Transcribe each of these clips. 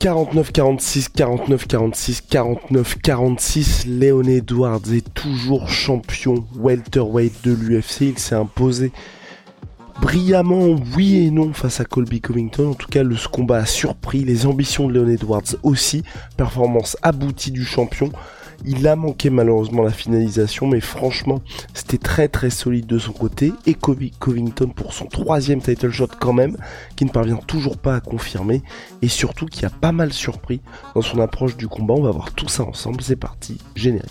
slash people today. 49-46, 49-46, 49-46, Léon Edwards est toujours champion welterweight de l'UFC. Il s'est imposé brillamment, oui et non, face à Colby Covington. En tout cas, le combat a surpris, les ambitions de Léon Edwards aussi. Performance aboutie du champion. Il a manqué malheureusement la finalisation, mais franchement, c'était très très solide de son côté. Et Covington pour son troisième title shot quand même, qui ne parvient toujours pas à confirmer. Et surtout qui a pas mal surpris dans son approche du combat. On va voir tout ça ensemble. C'est parti, générique.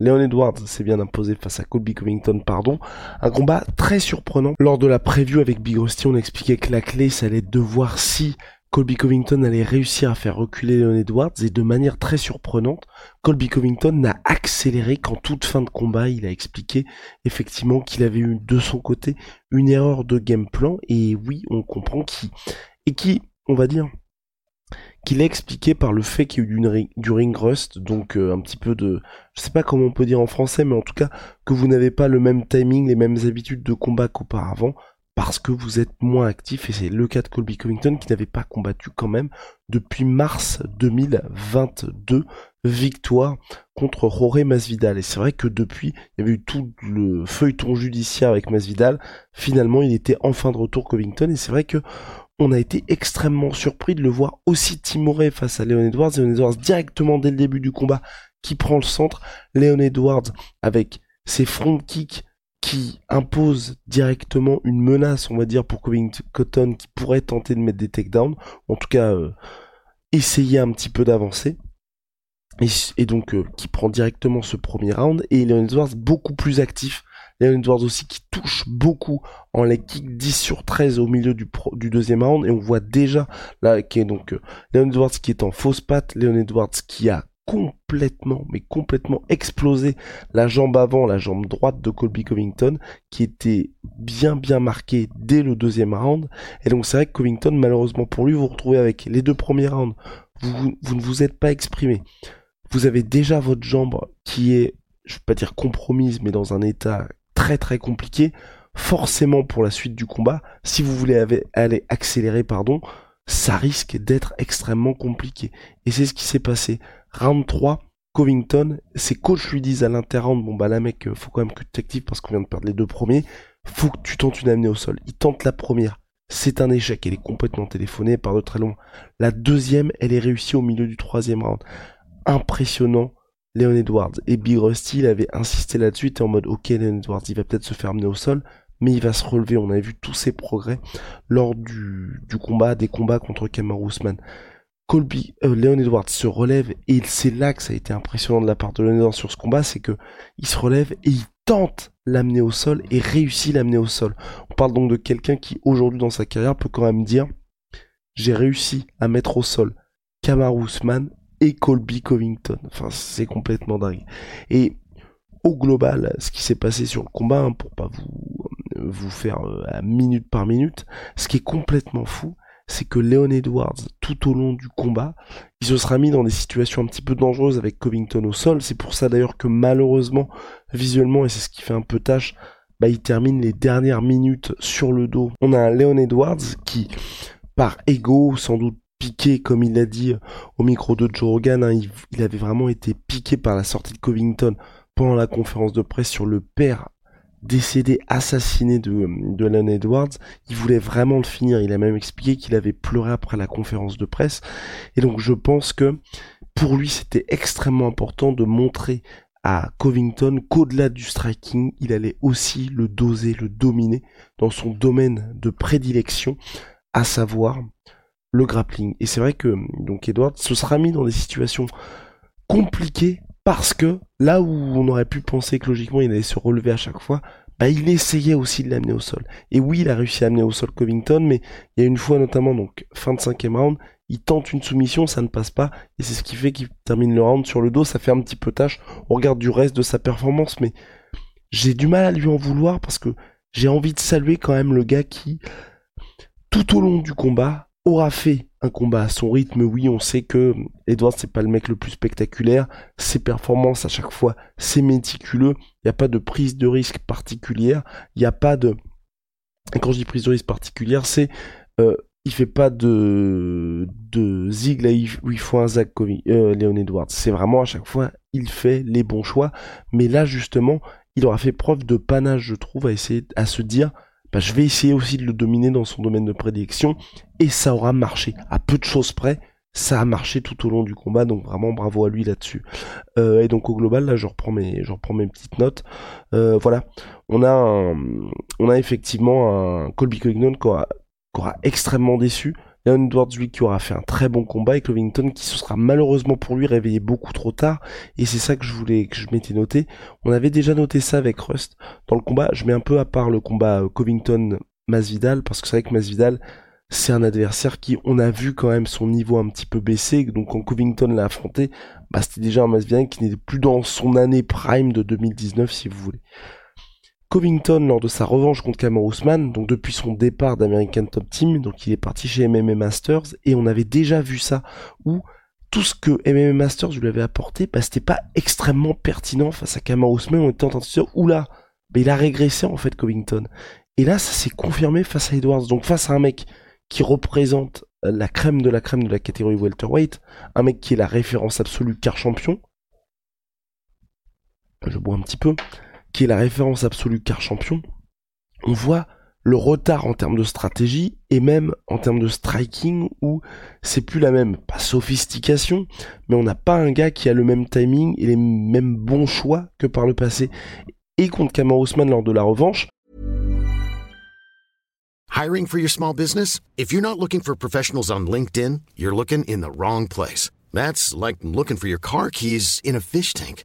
Léon Edwards s'est bien imposé face à Colby Covington, pardon. Un combat très surprenant. Lors de la preview avec Big Rusty, on expliquait que la clé, ça allait être de voir si Colby Covington allait réussir à faire reculer Léon Edwards et de manière très surprenante, Colby Covington n'a accéléré qu'en toute fin de combat. Il a expliqué effectivement qu'il avait eu de son côté une erreur de game plan et oui, on comprend qui et qui, on va dire, qu'il a expliqué par le fait qu'il y a eu du ring, rust, donc euh, un petit peu de, je sais pas comment on peut dire en français, mais en tout cas que vous n'avez pas le même timing, les mêmes habitudes de combat qu'auparavant, parce que vous êtes moins actif, et c'est le cas de Colby Covington qui n'avait pas combattu quand même depuis mars 2022, victoire contre Jorge Masvidal. Et c'est vrai que depuis, il y avait eu tout le feuilleton judiciaire avec Masvidal, finalement il était enfin de retour Covington, et c'est vrai que on a été extrêmement surpris de le voir aussi timoré face à Léon Edwards. Léon Edwards directement dès le début du combat qui prend le centre. Léon Edwards avec ses front kicks qui imposent directement une menace, on va dire, pour Cotton qui pourrait tenter de mettre des takedowns. En tout cas, euh, essayer un petit peu d'avancer. Et, donc, euh, qui prend directement ce premier round. Et Léon Edwards beaucoup plus actif Léon Edwards aussi qui touche beaucoup en les kick 10 sur 13 au milieu du, du deuxième round et on voit déjà là qui est donc euh, Léon Edwards qui est en fausse patte, Léon Edwards qui a complètement, mais complètement explosé la jambe avant, la jambe droite de Colby Covington, qui était bien bien marquée dès le deuxième round. Et donc c'est vrai que Covington, malheureusement pour lui, vous vous retrouvez avec les deux premiers rounds, vous, vous ne vous êtes pas exprimé. Vous avez déjà votre jambe qui est, je vais pas dire compromise, mais dans un état très très compliqué. Forcément pour la suite du combat, si vous voulez aller accélérer, pardon, ça risque d'être extrêmement compliqué. Et c'est ce qui s'est passé. Round 3, Covington, ses coachs lui disent à l'interround, bon bah là mec, euh, faut quand même que tu t'actives parce qu'on vient de perdre les deux premiers, faut que tu tentes une amenée au sol. Il tente la première, c'est un échec, elle est complètement téléphonée, par de très loin. La deuxième, elle est réussie au milieu du troisième round. Impressionnant, Léon Edwards. Et Big Rusty, il avait insisté là-dessus, était en mode, ok, Léon Edwards, il va peut-être se faire amener au sol, mais il va se relever. On a vu tous ses progrès lors du, combat, des combats contre Kamaru Usman. Colby, euh, Léon Edwards se relève et c'est là que ça a été impressionnant de la part de Léon Edwards sur ce combat, c'est que il se relève et il tente l'amener au sol et réussit l'amener au sol. On parle donc de quelqu'un qui aujourd'hui dans sa carrière peut quand même dire j'ai réussi à mettre au sol Kamaru Usman et Colby Covington. Enfin, c'est complètement dingue. Et au global, ce qui s'est passé sur le combat, hein, pour pas vous vous faire euh, à minute par minute, ce qui est complètement fou, c'est que Leon Edwards, tout au long du combat, il se sera mis dans des situations un petit peu dangereuses avec Covington au sol. C'est pour ça d'ailleurs que malheureusement, visuellement, et c'est ce qui fait un peu tâche, bah, il termine les dernières minutes sur le dos. On a un Leon Edwards qui, par ego, sans doute piqué, comme il l'a dit au micro de Joe Rogan, hein, il, avait vraiment été piqué par la sortie de Covington pendant la conférence de presse sur le père décédé, assassiné de, de Alan Edwards. Il voulait vraiment le finir. Il a même expliqué qu'il avait pleuré après la conférence de presse. Et donc je pense que pour lui c'était extrêmement important de montrer à Covington qu'au-delà du striking, il allait aussi le doser, le dominer dans son domaine de prédilection à savoir le grappling. Et c'est vrai que donc Edward se sera mis dans des situations compliquées parce que là où on aurait pu penser que logiquement il allait se relever à chaque fois, bah il essayait aussi de l'amener au sol. Et oui, il a réussi à amener au sol Covington, mais il y a une fois notamment, donc fin de cinquième round, il tente une soumission, ça ne passe pas, et c'est ce qui fait qu'il termine le round sur le dos, ça fait un petit peu tâche, on regarde du reste de sa performance, mais j'ai du mal à lui en vouloir parce que j'ai envie de saluer quand même le gars qui, tout au long du combat, aura fait un combat à son rythme. Oui, on sait que Edward c'est pas le mec le plus spectaculaire. Ses performances à chaque fois, c'est méticuleux. Il n'y a pas de prise de risque particulière. Il n'y a pas de. Et quand je dis prise de risque particulière, c'est euh, il fait pas de de zig là il faut un Zach euh, Léon Edwards. C'est vraiment à chaque fois il fait les bons choix. Mais là justement, il aura fait preuve de panache, je trouve, à essayer à se dire bah, je vais essayer aussi de le dominer dans son domaine de prédilection et ça aura marché. À peu de choses près, ça a marché tout au long du combat, donc vraiment bravo à lui là-dessus. Euh, et donc au global, là, je reprends mes, petites notes. Euh, voilà, on a, effectivement un Colby Covington qui aura extrêmement déçu. Leon Edwards, lui, qui aura fait un très bon combat, et Covington, qui se sera malheureusement pour lui réveillé beaucoup trop tard, et c'est ça que je voulais, que je m'étais noté. On avait déjà noté ça avec Rust. Dans le combat, je mets un peu à part le combat euh, Covington-Masvidal, parce que c'est vrai que Masvidal, c'est un adversaire qui, on a vu quand même son niveau un petit peu baisser, donc quand Covington l'a affronté, bah, c'était déjà un Masvidal qui n'était plus dans son année prime de 2019, si vous voulez. Covington lors de sa revanche contre Cameron Ousmane, donc depuis son départ d'American Top Team, donc il est parti chez MMA Masters, et on avait déjà vu ça, où tout ce que MMA Masters lui avait apporté, bah, c'était pas extrêmement pertinent face à Cameron Ousmane, on était en train de se dire, oula, mais il a régressé en fait Covington. Et là, ça s'est confirmé face à Edwards, donc face à un mec qui représente la crème de la crème de la catégorie welterweight, un mec qui est la référence absolue car champion. Je bois un petit peu qui est la référence absolue car champion, on voit le retard en termes de stratégie et même en termes de striking où c'est plus la même, pas sophistication, mais on n'a pas un gars qui a le même timing et les mêmes bons choix que par le passé. Et contre Kamar Ousmane lors de la revanche. Hiring for your small business? If you're not looking for professionals on LinkedIn, you're looking in the wrong place. That's like looking for your car keys in a fish tank.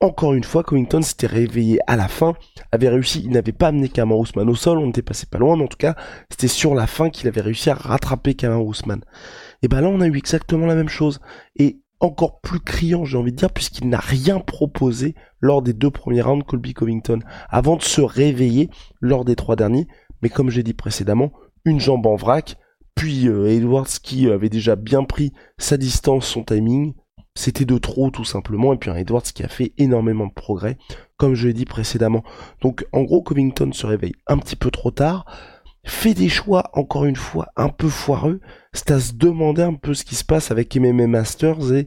Encore une fois, Covington s'était réveillé à la fin avait réussi, il n'avait pas amené Kamar Ousmane au sol, on n'était passé pas loin, mais en tout cas, c'était sur la fin qu'il avait réussi à rattraper Kamar Ousmane. Et ben là, on a eu exactement la même chose. Et encore plus criant, j'ai envie de dire, puisqu'il n'a rien proposé lors des deux premiers rounds Colby Covington, avant de se réveiller lors des trois derniers. Mais comme j'ai dit précédemment, une jambe en vrac, puis euh, Edwards qui avait déjà bien pris sa distance, son timing, c'était de trop tout simplement, et puis un Edwards qui a fait énormément de progrès, comme je l'ai dit précédemment. Donc en gros, Covington se réveille un petit peu trop tard, fait des choix, encore une fois, un peu foireux, c'est à se demander un peu ce qui se passe avec MMA Masters, et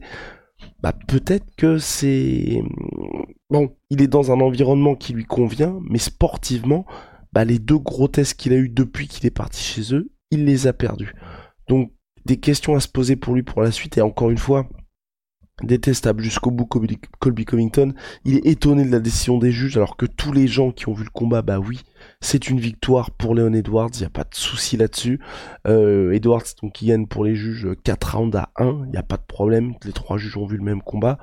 bah peut-être que c'est... Bon, il est dans un environnement qui lui convient, mais sportivement, bah les deux gros tests qu'il a eu depuis qu'il est parti chez eux, il les a perdus. Donc des questions à se poser pour lui pour la suite, et encore une fois, détestable jusqu'au bout Colby Covington. Il est étonné de la décision des juges alors que tous les gens qui ont vu le combat, bah oui, c'est une victoire pour Leon Edwards, il n'y a pas de souci là-dessus. Euh, Edwards donc qui gagne pour les juges 4 rounds à 1, il n'y a pas de problème, les trois juges ont vu le même combat.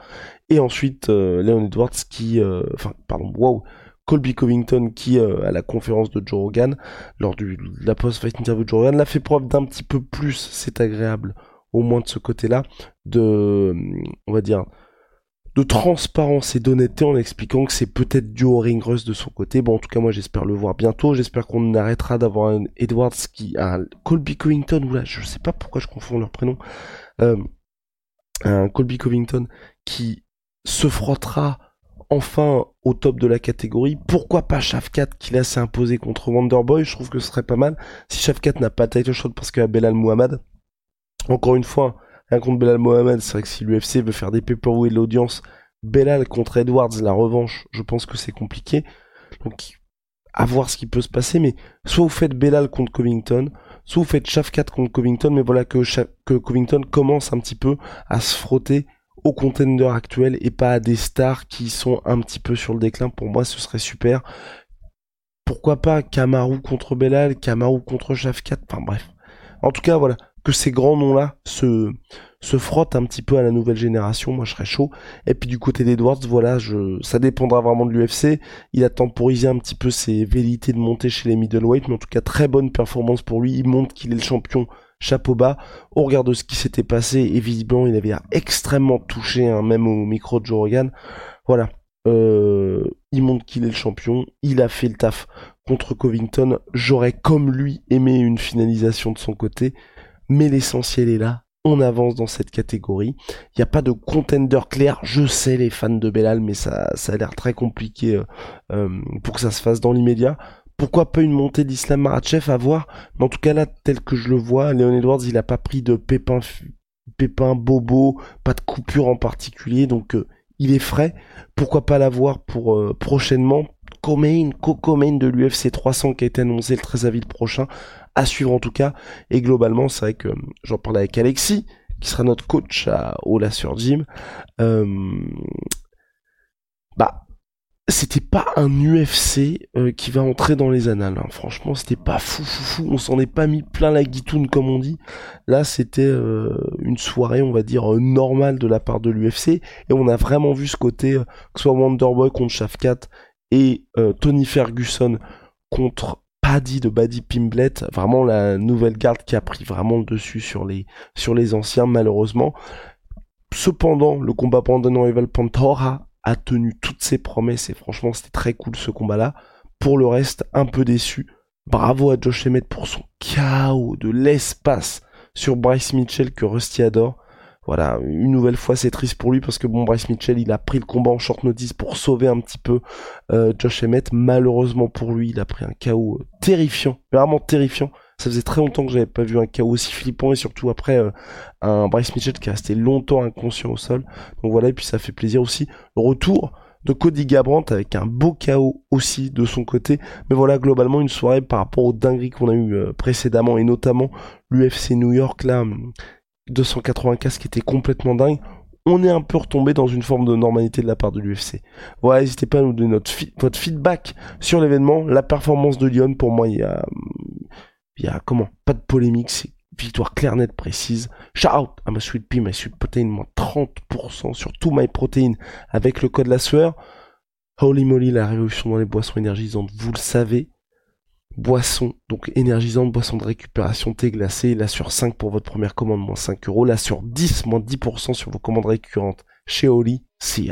Et ensuite euh, Leon Edwards qui, euh, enfin pardon, wow, Colby Covington qui à la conférence de Joe Rogan lors de la post-fight interview de Joe Rogan l'a fait preuve d'un petit peu plus, c'est agréable au moins de ce côté-là, de, on va dire, de transparence et d'honnêteté en expliquant que c'est peut-être du au ring rust de son côté. Bon, en tout cas, moi, j'espère le voir bientôt. J'espère qu'on arrêtera d'avoir un Edwards qui, un Colby Covington, ou là, je sais pas pourquoi je confonds leurs prénoms, euh, un Colby Covington qui se frottera enfin au top de la catégorie. Pourquoi pas Shafkat qui là s'est imposé contre Wonderboy? Je trouve que ce serait pas mal. Si Shafkat n'a pas title shot parce a Belal Muhammad, encore une fois, un contre Belal Mohamed, c'est vrai que si l'UFC veut faire des pay de l'audience, Bellal contre Edwards, la revanche, je pense que c'est compliqué. Donc, à voir ce qui peut se passer, mais soit vous faites Bellal contre Covington, soit vous faites Shafkat contre Covington, mais voilà que, Covington commence un petit peu à se frotter aux contenders actuels et pas à des stars qui sont un petit peu sur le déclin. Pour moi, ce serait super. Pourquoi pas Kamaru contre Bellal, Kamaru contre Shafkat, enfin bref. En tout cas, voilà, que ces grands noms-là se, se frottent un petit peu à la nouvelle génération, moi je serais chaud. Et puis du côté d'Edwards, voilà, ça dépendra vraiment de l'UFC. Il a temporisé un petit peu ses velléités de monter chez les middleweight, mais en tout cas très bonne performance pour lui. Il montre qu'il est le champion chapeau bas. Au regard de ce qui s'était passé, et visiblement il avait extrêmement touché, hein, même au micro de Joe Rogan. Voilà. Euh, il montre qu'il est le champion. Il a fait le taf contre Covington. J'aurais comme lui aimé une finalisation de son côté. Mais l'essentiel est là. On avance dans cette catégorie. Il n'y a pas de contender clair. Je sais les fans de Belal, mais ça, ça a l'air très compliqué euh, euh, pour que ça se fasse dans l'immédiat pourquoi pas une montée d'Islam Maratchev à voir? Mais en tout cas là tel que je le vois Léon Edwards il a pas pris de pépin pépin bobo pas de coupure en particulier donc euh, il est frais pourquoi pas l'avoir pour euh, prochainement? Comain, Coco Main de l'UFC 300 qui a été annoncé le 13 avril prochain à suivre en tout cas et globalement c'est vrai que j'en parlais avec Alexis qui sera notre coach à Ola sur Gym euh, bah c'était pas un UFC euh, qui va entrer dans les annales. Hein. Franchement, c'était pas fou, fou, fou. On s'en est pas mis plein la guitoune, comme on dit. Là, c'était euh, une soirée, on va dire, euh, normale de la part de l'UFC. Et on a vraiment vu ce côté, que ce soit Wonderboy contre Shafkat et Tony Ferguson contre Paddy de Buddy Pimblet. Vraiment la nouvelle garde qui a pris vraiment le dessus sur les, anciens, malheureusement. Cependant, le combat Brandon Rival Pantora a tenu toutes ses promesses et franchement c'était très cool ce combat-là. Pour le reste, un peu déçu. Bravo à Josh Emmett pour son chaos de l'espace sur Bryce Mitchell que Rusty adore. Voilà, une nouvelle fois c'est triste pour lui parce que bon Bryce Mitchell il a pris le combat en short notice pour sauver un petit peu euh, Josh Emmett. Malheureusement pour lui il a pris un chaos terrifiant, vraiment terrifiant. Ça faisait très longtemps que j'avais pas vu un chaos aussi flippant et surtout après euh, un Bryce Mitchell qui est resté longtemps inconscient au sol. Donc voilà, et puis ça fait plaisir aussi. Le retour de Cody Gabrandt avec un beau chaos aussi de son côté. Mais voilà, globalement, une soirée par rapport aux dingueries qu'on a eu euh, précédemment et notamment l'UFC New York là, 295 qui était complètement dingue. On est un peu retombé dans une forme de normalité de la part de l'UFC. Voilà, n'hésitez pas à nous donner votre feedback sur l'événement. La performance de Lyon, pour moi, il y a, il y a comment? Pas de polémique, c'est victoire claire, nette, précise. Shout out à ma Sweet Pea, ma Sweet Protein, moins 30% sur tout My Protein avec le code la sueur. Holy moly, la révolution dans les boissons énergisantes, vous le savez. Boisson, donc énergisante, boisson de récupération, thé glacé, là sur 5 pour votre première commande, moins 5 euros, là sur 10, moins 10% sur vos commandes récurrentes. Chez Holy, see